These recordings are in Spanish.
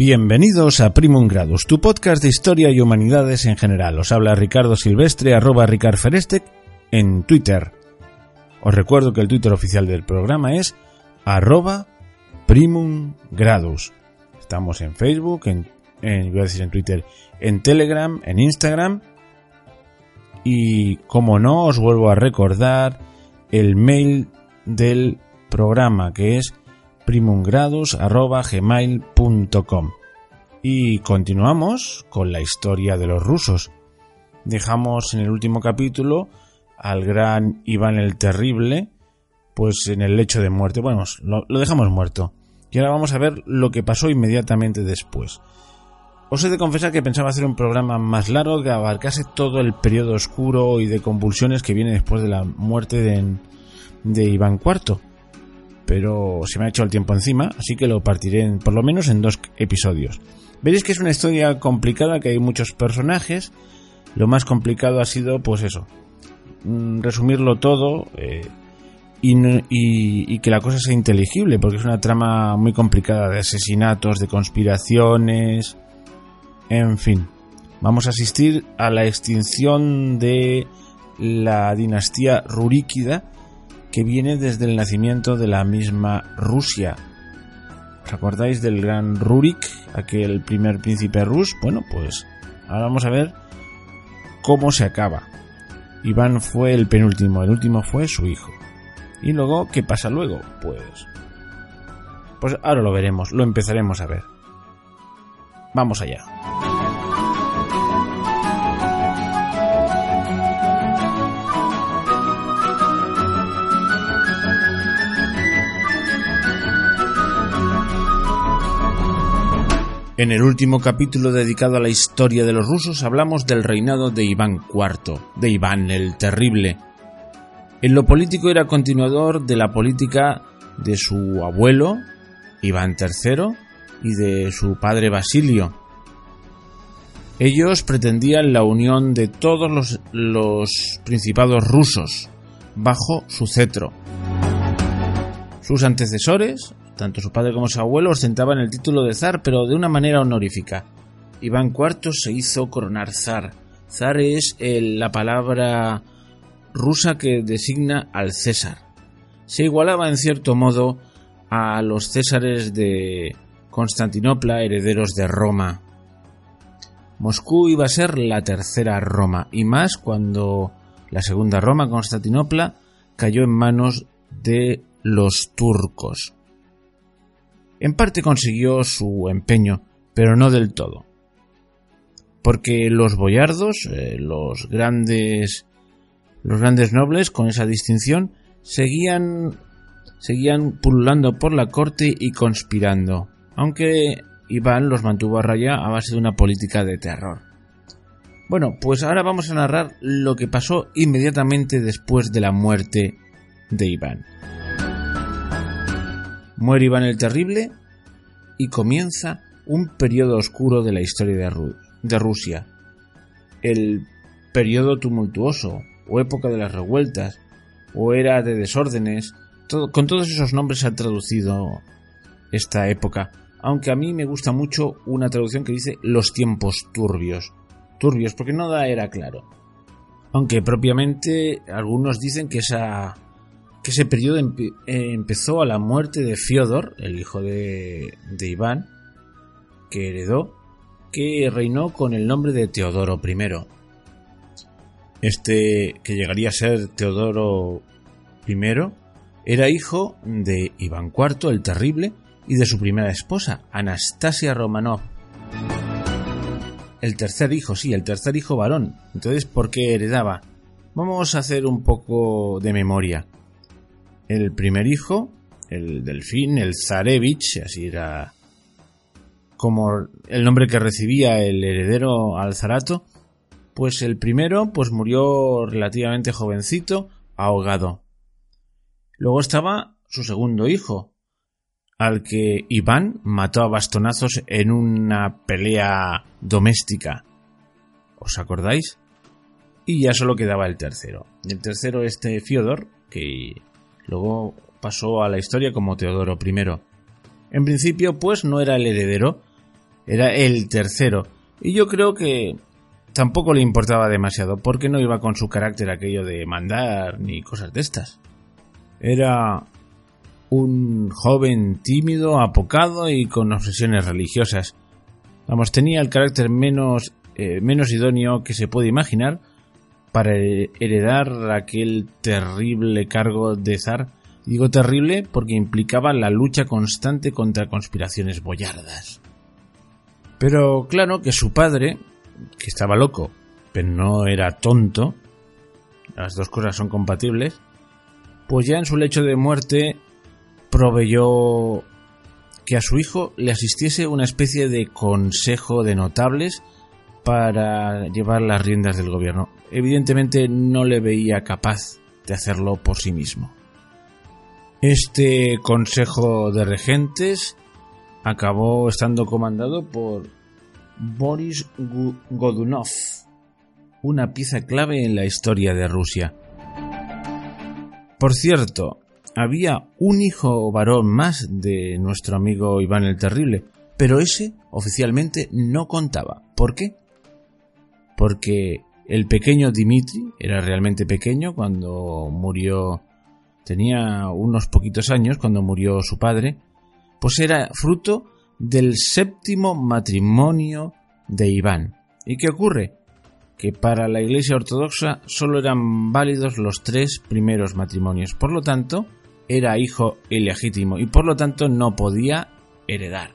Bienvenidos a Primum Gradus, tu podcast de historia y humanidades en general. Os habla Ricardo Silvestre, arroba Ricard Ferestec, en Twitter. Os recuerdo que el Twitter oficial del programa es arroba Primum Gradus. Estamos en Facebook, en, a decir en Twitter, en Telegram, en Instagram. Y como no, os vuelvo a recordar el mail del programa que es primumgradus.gmail.com Y continuamos con la historia de los rusos. Dejamos en el último capítulo al gran Iván el Terrible, pues en el lecho de muerte. Bueno, lo, dejamos muerto. Y ahora vamos a ver lo que pasó inmediatamente después. Os he de confesar que pensaba hacer un programa más largo que abarcase todo el periodo oscuro y de convulsiones que viene después de la muerte de, de Iván IV. Pero se me ha hecho el tiempo encima, así que lo partiré por lo menos en dos episodios. Veréis que es una historia complicada, que hay muchos personajes. Lo más complicado ha sido, pues eso, mm, resumirlo todo eh, y, y, que la cosa sea inteligible, porque es una trama muy complicada de asesinatos, de conspiraciones, en fin. Vamos a asistir a la extinción de la dinastía ruríquida que viene desde el nacimiento de la misma Rusia. ¿Os acordáis del gran Rurik, aquel primer príncipe rus? Bueno, pues ahora vamos a ver cómo se acaba. Iván fue el penúltimo, el último fue su hijo. ¿Y luego qué pasa luego? Pues... Pues ahora lo veremos, lo empezaremos a ver. Vamos allá. En el último capítulo dedicado a la historia de los rusos hablamos del reinado de Iván IV, de Iván el Terrible. En lo político era continuador de la política de su abuelo, Iván III, y de su padre Basilio. Ellos pretendían la unión de todos los, los principados rusos bajo su cetro. Sus antecesores, tanto su padre como su abuelo ostentaban el título de zar, pero de una manera honorífica. Iván IV se hizo coronar zar. Zar es el, la palabra rusa que designa al César. Se igualaba en cierto modo a los césares de Constantinopla, herederos de Roma. Moscú iba a ser la tercera Roma, y más cuando la segunda Roma, Constantinopla, cayó en manos de los turcos. En parte consiguió su empeño, pero no del todo. Porque los boyardos, eh, los grandes los grandes nobles con esa distinción seguían seguían pululando por la corte y conspirando, aunque Iván los mantuvo a raya a base de una política de terror. Bueno, pues ahora vamos a narrar lo que pasó inmediatamente después de la muerte de Iván. Muere Iván el Terrible y comienza un periodo oscuro de la historia de, Ru de Rusia. El periodo tumultuoso, o época de las revueltas, o era de desórdenes, con todos esos nombres se ha traducido esta época, aunque a mí me gusta mucho una traducción que dice los tiempos turbios. Turbios, porque no da era claro. Aunque propiamente algunos dicen que esa que ese periodo empe empezó a la muerte de Fiodor, el hijo de, de Iván, que heredó, que reinó con el nombre de Teodoro I. Este, que llegaría a ser Teodoro I, era hijo de Iván IV el Terrible y de su primera esposa, Anastasia Romanov. El tercer hijo, sí, el tercer hijo varón. Entonces, ¿por qué heredaba? Vamos a hacer un poco de memoria. El primer hijo, el delfín, el Zarevich, así era como el nombre que recibía el heredero al zarato, pues el primero pues murió relativamente jovencito, ahogado. Luego estaba su segundo hijo, al que Iván mató a bastonazos en una pelea doméstica. ¿Os acordáis? Y ya solo quedaba el tercero. El tercero este Fiodor, que Luego pasó a la historia como Teodoro I. En principio, pues no era el heredero, era el tercero. Y yo creo que tampoco le importaba demasiado, porque no iba con su carácter aquello de mandar ni cosas de estas. Era un joven tímido, apocado y con obsesiones religiosas. Vamos, tenía el carácter menos, eh, menos idóneo que se puede imaginar para heredar aquel terrible cargo de zar. Digo terrible porque implicaba la lucha constante contra conspiraciones boyardas. Pero claro que su padre, que estaba loco, pero no era tonto, las dos cosas son compatibles, pues ya en su lecho de muerte proveyó que a su hijo le asistiese una especie de consejo de notables para llevar las riendas del gobierno. Evidentemente no le veía capaz de hacerlo por sí mismo. Este consejo de regentes acabó estando comandado por Boris Godunov, una pieza clave en la historia de Rusia. Por cierto, había un hijo varón más de nuestro amigo Iván el Terrible, pero ese oficialmente no contaba. ¿Por qué? Porque el pequeño Dimitri era realmente pequeño cuando murió, tenía unos poquitos años cuando murió su padre, pues era fruto del séptimo matrimonio de Iván. ¿Y qué ocurre? Que para la Iglesia Ortodoxa solo eran válidos los tres primeros matrimonios. Por lo tanto, era hijo ilegítimo y por lo tanto no podía heredar.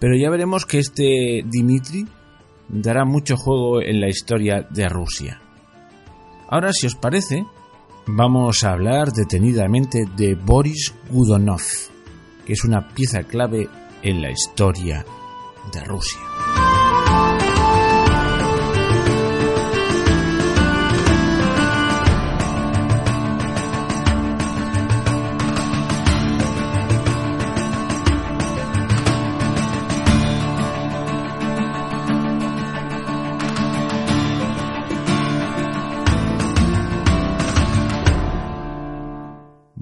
Pero ya veremos que este Dimitri dará mucho juego en la historia de Rusia. Ahora, si os parece, vamos a hablar detenidamente de Boris Gudonov, que es una pieza clave en la historia de Rusia.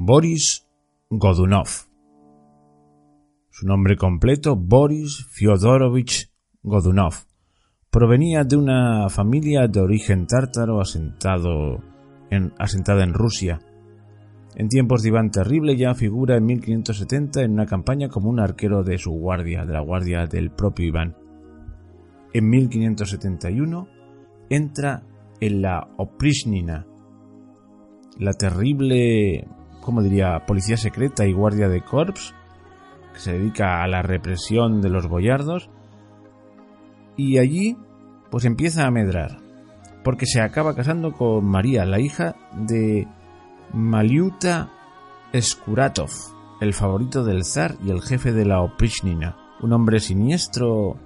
Boris Godunov. Su nombre completo, Boris Fyodorovich Godunov. Provenía de una familia de origen tártaro asentado en, asentada en Rusia. En tiempos de Iván Terrible ya figura en 1570 en una campaña como un arquero de su guardia, de la guardia del propio Iván. En 1571 entra en la Oprishnina, la terrible como diría, policía secreta y guardia de corps, que se dedica a la represión de los boyardos, y allí pues empieza a medrar, porque se acaba casando con María, la hija de Maliuta Skuratov, el favorito del zar y el jefe de la Oprishnina, un hombre siniestro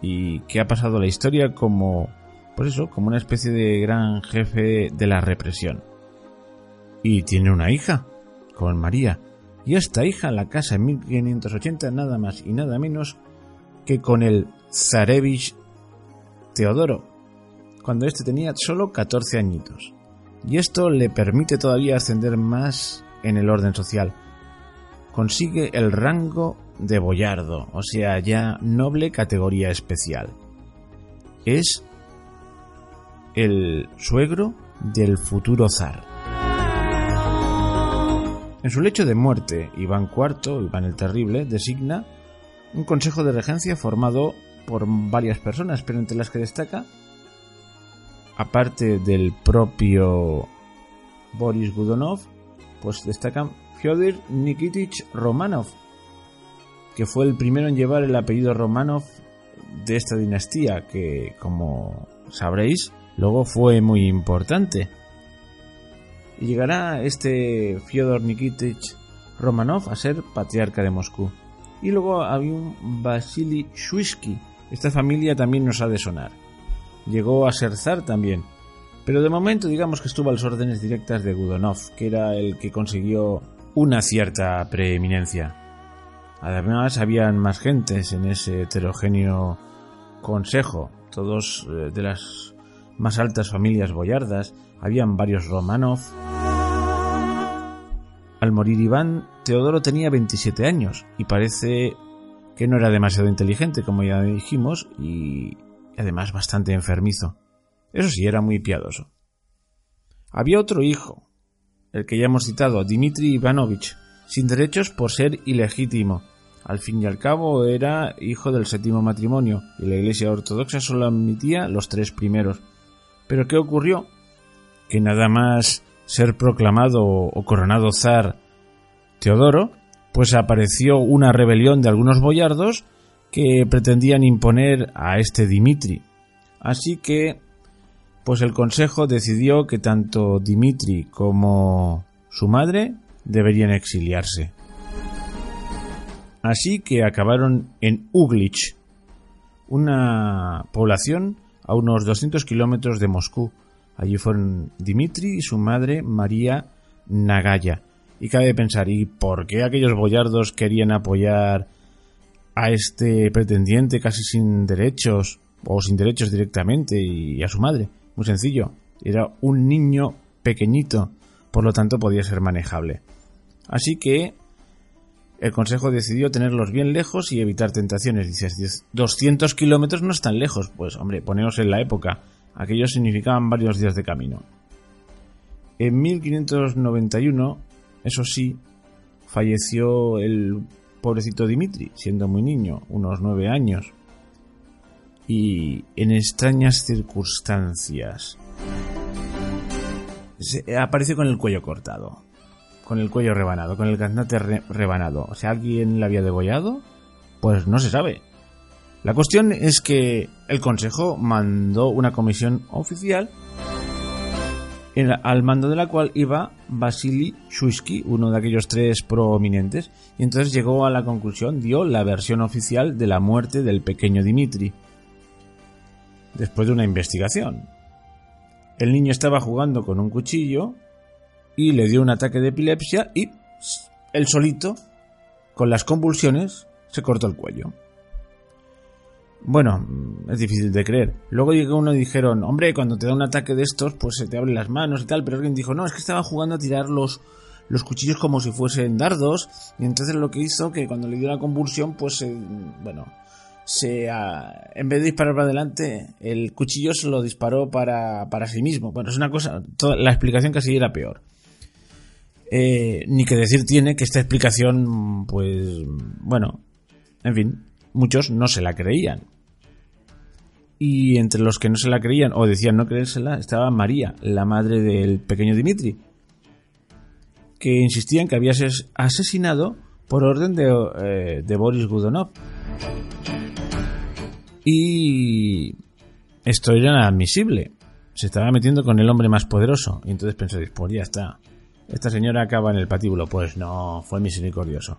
y que ha pasado la historia como, pues eso, como una especie de gran jefe de la represión. Y tiene una hija, con María, y esta hija la casa en 1580 nada más y nada menos que con el Zarevich Teodoro, cuando éste tenía solo 14 añitos. Y esto le permite todavía ascender más en el orden social. Consigue el rango de boyardo, o sea, ya noble categoría especial. Es el suegro del futuro zar. En su lecho de muerte, Iván IV, Iván el Terrible, designa un consejo de regencia formado por varias personas, pero entre las que destaca, aparte del propio Boris Gudonov, pues destacan Fyodor Nikitich Romanov, que fue el primero en llevar el apellido Romanov de esta dinastía, que como sabréis, luego fue muy importante y llegará este Fyodor Nikitich Romanov a ser patriarca de Moscú. Y luego había un Vasily Shuisky. Esta familia también nos ha de sonar. Llegó a ser zar también. Pero de momento digamos que estuvo a las órdenes directas de Gudonov, que era el que consiguió una cierta preeminencia. Además, habían más gentes en ese heterogéneo consejo, todos eh, de las más altas familias boyardas, habían varios Romanov. Al morir Iván, Teodoro tenía 27 años y parece que no era demasiado inteligente, como ya dijimos, y además bastante enfermizo. Eso sí, era muy piadoso. Había otro hijo, el que ya hemos citado, Dmitri Ivanovich, sin derechos por ser ilegítimo. Al fin y al cabo era hijo del séptimo matrimonio, y la Iglesia Ortodoxa solo admitía los tres primeros. Pero ¿qué ocurrió? Que nada más ser proclamado o coronado zar Teodoro, pues apareció una rebelión de algunos boyardos que pretendían imponer a este Dimitri. Así que, pues el consejo decidió que tanto Dimitri como su madre deberían exiliarse. Así que acabaron en Uglich, una población a unos 200 kilómetros de Moscú. Allí fueron Dimitri y su madre María Nagaya. Y cabe pensar, ¿y por qué aquellos boyardos querían apoyar a este pretendiente casi sin derechos o sin derechos directamente y a su madre? Muy sencillo, era un niño pequeñito, por lo tanto podía ser manejable. Así que el Consejo decidió tenerlos bien lejos y evitar tentaciones. Dices, 200 kilómetros no están lejos. Pues hombre, poneos en la época. Aquellos significaban varios días de camino. En 1591 eso sí, falleció el pobrecito Dimitri, siendo muy niño, unos nueve años, y en extrañas circunstancias. Se apareció con el cuello cortado, con el cuello rebanado, con el gaznate rebanado. O sea, ¿alguien le había degollado? Pues no se sabe. La cuestión es que el Consejo mandó una comisión oficial al mando de la cual iba Vasily Shuisky, uno de aquellos tres prominentes, y entonces llegó a la conclusión, dio la versión oficial de la muerte del pequeño Dimitri. Después de una investigación. El niño estaba jugando con un cuchillo y le dio un ataque de epilepsia y él solito, con las convulsiones, se cortó el cuello. Bueno, es difícil de creer. Luego llegó uno y dijeron, hombre, cuando te da un ataque de estos, pues se te abren las manos y tal, pero alguien dijo, no, es que estaba jugando a tirar los, los cuchillos como si fuesen dardos, y entonces lo que hizo que cuando le dio la convulsión, pues, bueno, se, en vez de disparar para adelante, el cuchillo se lo disparó para, para sí mismo. Bueno, es una cosa, toda, la explicación casi era peor. Eh, ni que decir tiene que esta explicación, pues, bueno, en fin, muchos no se la creían. Y entre los que no se la creían o decían no creérsela estaba María, la madre del pequeño Dimitri, que insistía en que había sido asesinado por orden de, eh, de Boris Gudonov. Y esto era inadmisible. Se estaba metiendo con el hombre más poderoso. Y entonces pensó, pues ya está. Esta señora acaba en el patíbulo. Pues no, fue misericordioso.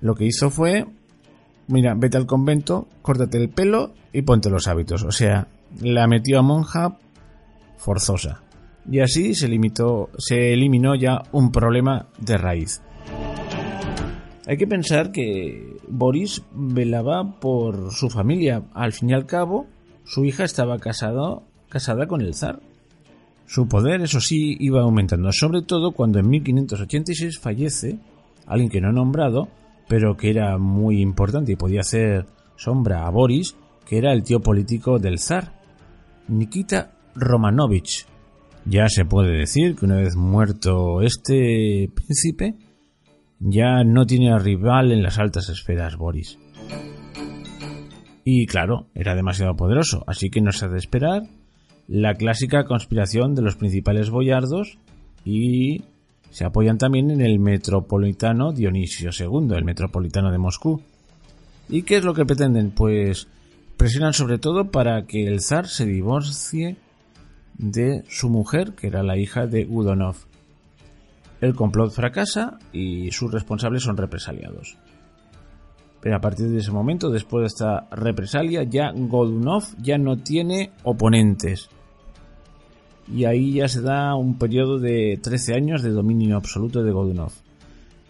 Lo que hizo fue mira, vete al convento, córtate el pelo y ponte los hábitos. O sea, la metió a monja forzosa. Y así se, limitó, se eliminó ya un problema de raíz. Hay que pensar que Boris velaba por su familia. Al fin y al cabo, su hija estaba casado, casada con el zar. Su poder, eso sí, iba aumentando, sobre todo cuando en 1586 fallece alguien que no he nombrado, pero que era muy importante y podía hacer sombra a Boris, que era el tío político del zar, Nikita Romanovich. Ya se puede decir que una vez muerto este príncipe, ya no tiene rival en las altas esferas Boris. Y claro, era demasiado poderoso, así que no se ha de esperar la clásica conspiración de los principales boyardos y se apoyan también en el metropolitano Dionisio II, el metropolitano de Moscú. ¿Y qué es lo que pretenden? Pues presionan sobre todo para que el zar se divorcie de su mujer, que era la hija de Udonov. El complot fracasa y sus responsables son represaliados. Pero a partir de ese momento, después de esta represalia, ya Godunov ya no tiene oponentes y ahí ya se da un periodo de 13 años de dominio absoluto de Godunov.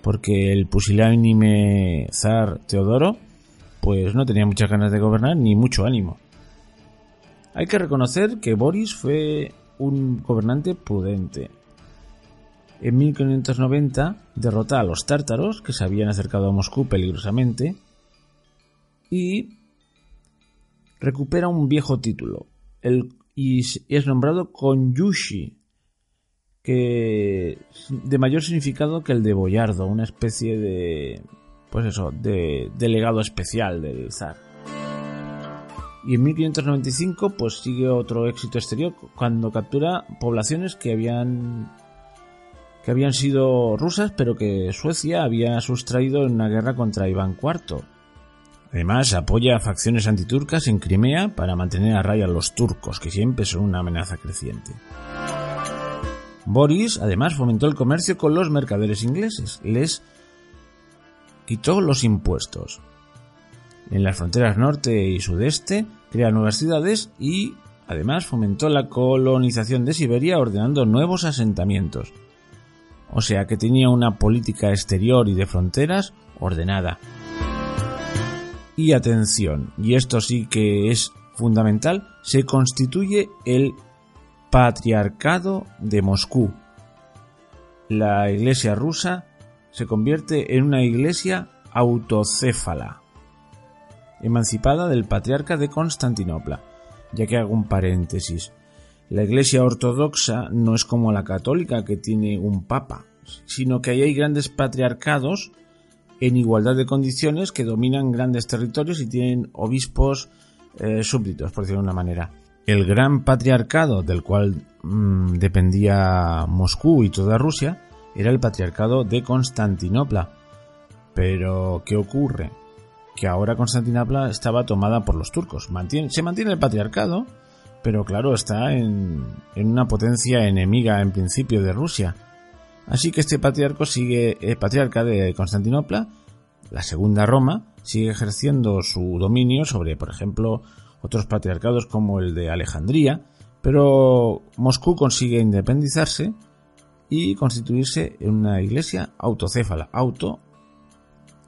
Porque el pusilánime zar Teodoro pues no tenía muchas ganas de gobernar ni mucho ánimo. Hay que reconocer que Boris fue un gobernante prudente. En 1590 derrota a los tártaros que se habían acercado a Moscú peligrosamente y recupera un viejo título el, y es nombrado Konyushi, que de mayor significado que el de Boyardo, una especie de pues eso, de delegado especial del zar. Y en 1595 pues sigue otro éxito exterior cuando captura poblaciones que habían que habían sido rusas pero que Suecia había sustraído en una guerra contra Iván IV. Además apoya a facciones antiturcas en Crimea para mantener a raya a los turcos que siempre son una amenaza creciente. Boris además fomentó el comercio con los mercaderes ingleses, les quitó los impuestos. En las fronteras norte y sudeste crea nuevas ciudades y además fomentó la colonización de Siberia ordenando nuevos asentamientos. O sea que tenía una política exterior y de fronteras ordenada. Y atención, y esto sí que es fundamental, se constituye el Patriarcado de Moscú. La Iglesia rusa se convierte en una iglesia autocéfala, emancipada del patriarca de Constantinopla. Ya que hago un paréntesis, la iglesia ortodoxa no es como la católica que tiene un papa, sino que ahí hay grandes patriarcados en igualdad de condiciones que dominan grandes territorios y tienen obispos eh, súbditos, por decirlo de una manera. El gran patriarcado del cual mm, dependía Moscú y toda Rusia era el patriarcado de Constantinopla. Pero, ¿qué ocurre? Que ahora Constantinopla estaba tomada por los turcos. se mantiene el patriarcado, pero claro, está en, una potencia enemiga en principio de Rusia. Así que este patriarca sigue, el patriarca de Constantinopla, la segunda Roma, sigue ejerciendo su dominio sobre, por ejemplo, otros patriarcados como el de Alejandría, pero Moscú consigue independizarse y constituirse en una iglesia autocéfala. Auto,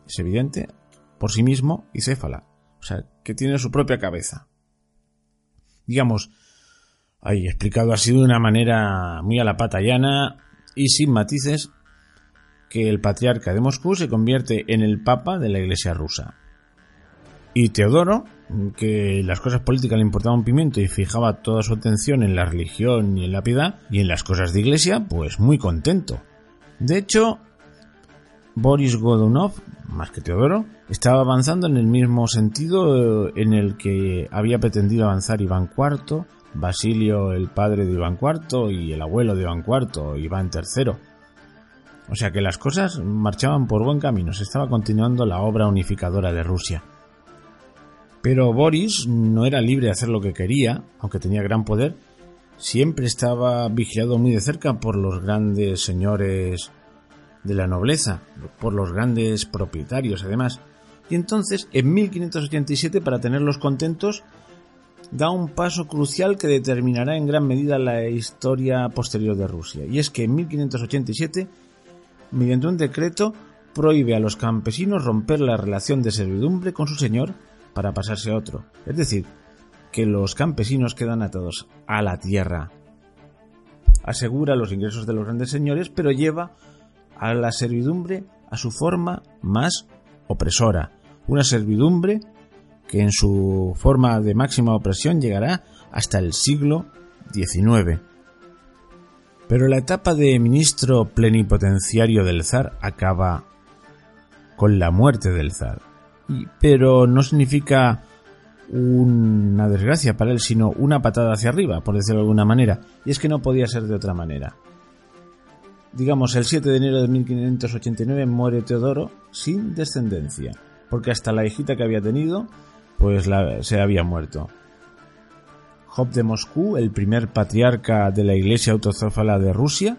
es evidente, por sí mismo y céfala. O sea, que tiene su propia cabeza. Digamos, ahí explicado así de una manera muy a la pata llana y sin matices, que el patriarca de Moscú se convierte en el papa de la iglesia rusa. Y Teodoro, que las cosas políticas le importaban pimiento y fijaba toda su atención en la religión y en la piedad y en las cosas de iglesia, pues muy contento. De hecho, Boris Godunov, más que Teodoro, estaba avanzando en el mismo sentido eh, en el que había pretendido avanzar Iván IV, Basilio el padre de Iván IV y el abuelo de Iván IV, Iván III. O sea que las cosas marchaban por buen camino, se estaba continuando la obra unificadora de Rusia. Pero Boris no era libre de hacer lo que quería, aunque tenía gran poder, siempre estaba vigilado muy de cerca por los grandes señores de la nobleza, por los grandes propietarios además. Y entonces, en 1587, para tenerlos contentos, da un paso crucial que determinará en gran medida la historia posterior de Rusia. Y es que en 1587, mediante un decreto, prohíbe a los campesinos romper la relación de servidumbre con su señor para pasarse a otro. Es decir, que los campesinos quedan atados a la tierra. Asegura los ingresos de los grandes señores, pero lleva a la servidumbre a su forma más opresora. Una servidumbre que en su forma de máxima opresión llegará hasta el siglo XIX. Pero la etapa de ministro plenipotenciario del zar acaba con la muerte del zar pero no significa una desgracia para él, sino una patada hacia arriba, por decirlo de alguna manera. Y es que no podía ser de otra manera. Digamos, el 7 de enero de 1589 muere Teodoro sin descendencia, porque hasta la hijita que había tenido, pues se había muerto. Job de Moscú, el primer patriarca de la iglesia autozófala de Rusia,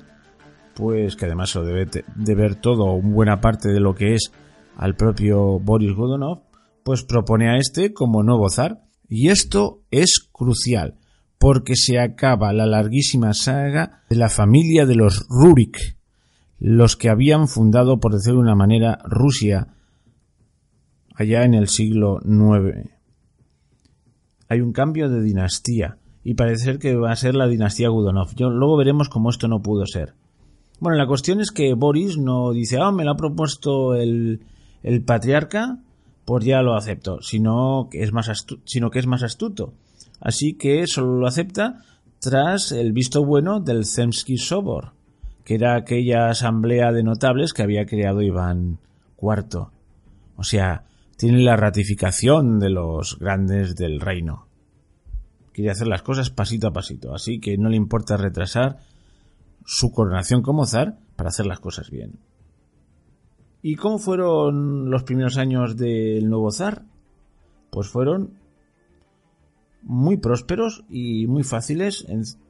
pues que además lo debe de ver todo, buena parte de lo que es al propio Boris Godunov, pues propone a este como nuevo zar. Y esto es crucial, porque se acaba la larguísima saga de la familia de los Rurik, los que habían fundado, por decirlo de una manera, Rusia allá en el siglo IX. Hay un cambio de dinastía y parece ser que va a ser la dinastía Godunov. luego veremos cómo esto no pudo ser. Bueno, la cuestión es que Boris no dice, ah, me lo ha propuesto el, el patriarca, pues ya lo acepto, sino que, es más sino que es más astuto. Así que solo lo acepta tras el visto bueno del Zemsky Sobor, que era aquella asamblea de notables que había creado Iván IV. O sea, tiene la ratificación de los grandes del reino. Quiere hacer las cosas pasito a pasito, así que no le importa retrasar su coronación como zar para hacer las cosas bien. ¿Y cómo fueron los primeros años del nuevo zar? Pues fueron muy prósperos y muy fáciles,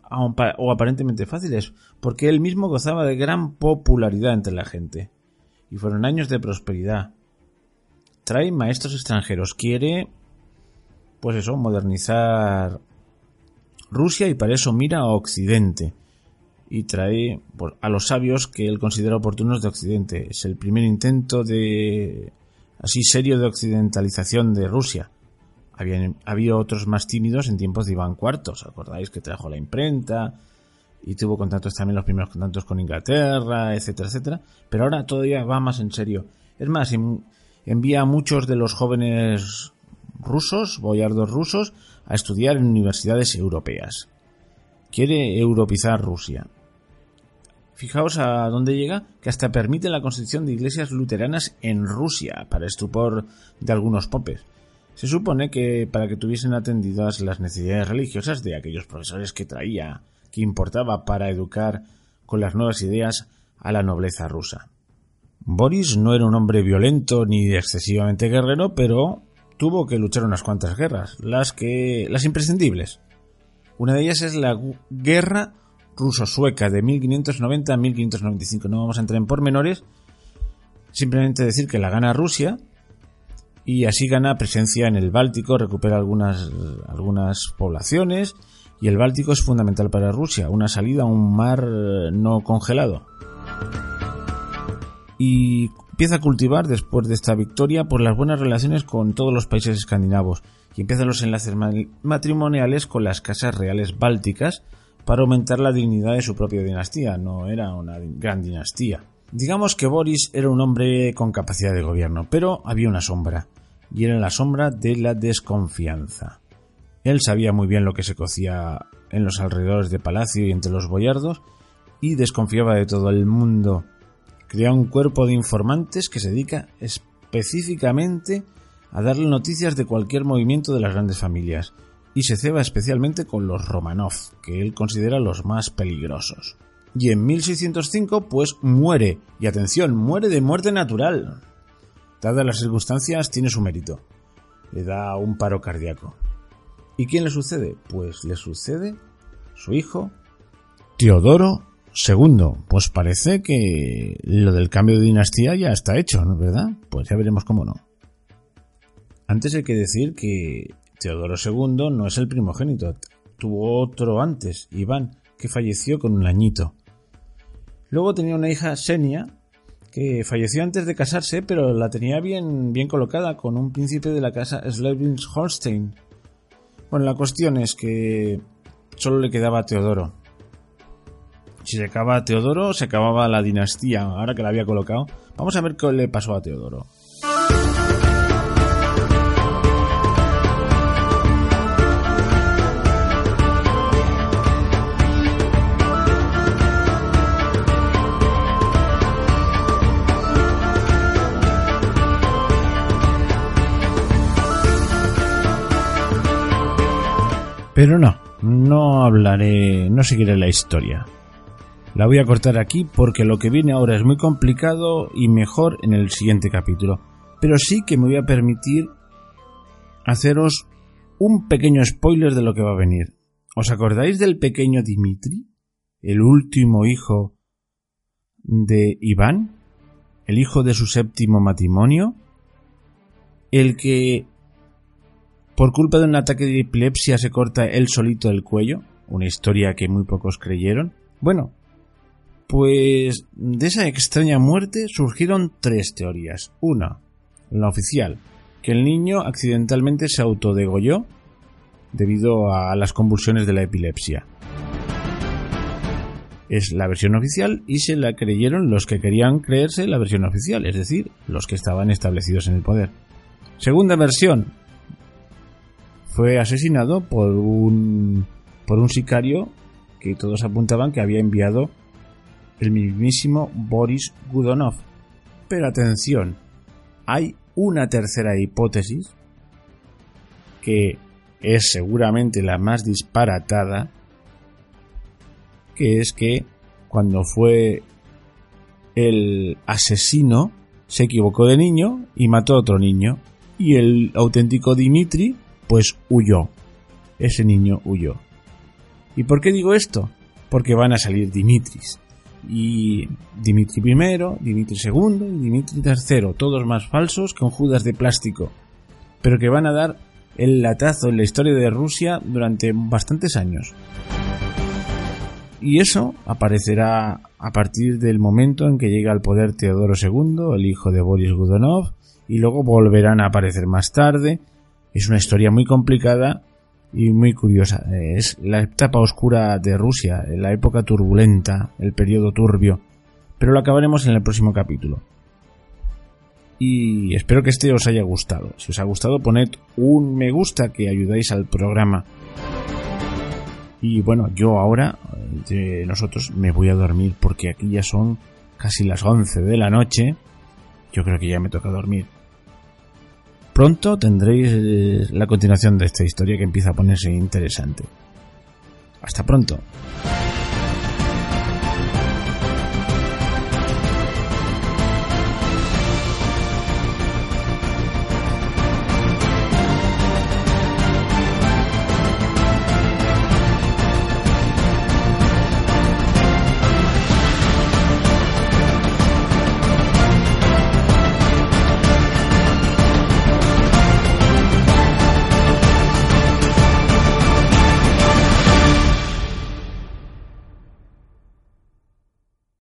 o aparentemente fáciles, porque él mismo gozaba de gran popularidad entre la gente. Y fueron años de prosperidad. Trae maestros extranjeros, quiere, pues eso, modernizar Rusia y para eso mira a Occidente. Y trae a los sabios que él considera oportunos de Occidente. Es el primer intento de así serio de occidentalización de Rusia había otros más tímidos en tiempos de Iván IV. ¿Os acordáis que trajo la imprenta? Y tuvo contactos también los primeros contactos con Inglaterra, etcétera, etcétera. Pero ahora todavía va más en serio. Es más, envía a muchos de los jóvenes rusos, boyardos rusos, a estudiar en universidades europeas. Quiere europizar Rusia. Fijaos a dónde llega, que hasta permite la construcción de iglesias luteranas en Rusia, para estupor de algunos popes. Se supone que para que tuviesen atendidas las necesidades religiosas de aquellos profesores que traía, que importaba para educar con las nuevas ideas a la nobleza rusa. Boris no era un hombre violento ni excesivamente guerrero, pero tuvo que luchar unas cuantas guerras, las que las imprescindibles. Una de ellas es la guerra ruso-sueca de 1590 a 1595. No vamos a entrar en pormenores, simplemente decir que la gana Rusia y así gana presencia en el Báltico, recupera algunas, algunas poblaciones y el Báltico es fundamental para Rusia, una salida a un mar no congelado. Y empieza a cultivar después de esta victoria por las buenas relaciones con todos los países escandinavos y empieza los enlaces matrimoniales con las casas reales bálticas para aumentar la dignidad de su propia dinastía, no era una gran dinastía. Digamos que Boris era un hombre con capacidad de gobierno, pero había una sombra, y era la sombra de la desconfianza. Él sabía muy bien lo que se cocía en los alrededores de palacio y entre los boyardos, y desconfiaba de todo el mundo. Crea un cuerpo de informantes que se dedica específicamente a darle noticias de cualquier movimiento de las grandes familias, y se ceba especialmente con los Romanov, que él considera los más peligrosos y en 1605 pues muere, y atención, muere de muerte natural. Dadas las circunstancias tiene su mérito. Le da un paro cardíaco. ¿Y quién le sucede? Pues le sucede su hijo Teodoro II. Pues parece que lo del cambio de dinastía ya está hecho, ¿no? ¿Verdad? Pues ya veremos cómo no. Antes hay que decir que Teodoro II no es el primogénito. Tuvo otro antes, Iván, que falleció con un añito. Luego tenía una hija, Senia, que falleció antes de casarse, pero la tenía bien, bien colocada con un príncipe de la casa Schleswig-Holstein. Bueno, la cuestión es que solo le quedaba a Teodoro. Si se acababa Teodoro, se acababa la dinastía, ahora que la había colocado. Vamos a ver qué le pasó a Teodoro. Pero no, no hablaré, no seguiré la historia. La voy a cortar aquí porque lo que viene ahora es muy complicado y mejor en el siguiente capítulo. Pero sí que me voy a permitir haceros un pequeño spoiler de lo que va a venir. ¿Os acordáis del pequeño Dimitri? El último hijo de Iván, el hijo de su séptimo matrimonio, el que por culpa de un ataque de epilepsia se corta él solito el cuello, una historia que muy pocos creyeron. Bueno, pues de esa extraña muerte surgieron tres teorías. Una, la oficial, que el niño accidentalmente se autodegolló debido a las convulsiones de la epilepsia. es la versión oficial y se la creyeron los que querían creerse la versión oficial, es decir, los que estaban establecidos en el poder. Segunda versión. Fue asesinado por un por un sicario que todos apuntaban que había enviado el mismísimo Boris Gudonov. Pero atención, hay una tercera hipótesis que es seguramente la más disparatada, que es que cuando fue el asesino se equivocó de niño y mató a otro niño y el auténtico Dimitri pues huyó. Ese niño huyó. ¿Y por qué digo esto? Porque van a salir Dimitris. Y Dimitri I, Dimitri II y Dimitri III, todos más falsos con Judas de plástico, pero que van a dar el latazo en la historia de Rusia durante bastantes años. Y eso aparecerá a partir del momento en que llega al poder Teodoro II, el hijo de Boris Gudonov, y luego volverán a aparecer más tarde. Es una historia muy complicada y muy curiosa. Es la etapa oscura de Rusia, la época turbulenta, el periodo turbio. Pero lo acabaremos en el próximo capítulo. Y espero que este os haya gustado. Si os ha gustado, poned un me gusta que ayudáis al programa. Y bueno, yo ahora, de nosotros, me voy a dormir porque aquí ya son casi las 11 de la noche. Yo creo que ya me toca dormir. Pronto tendréis eh, la continuación de esta historia que empieza a ponerse interesante. Hasta pronto.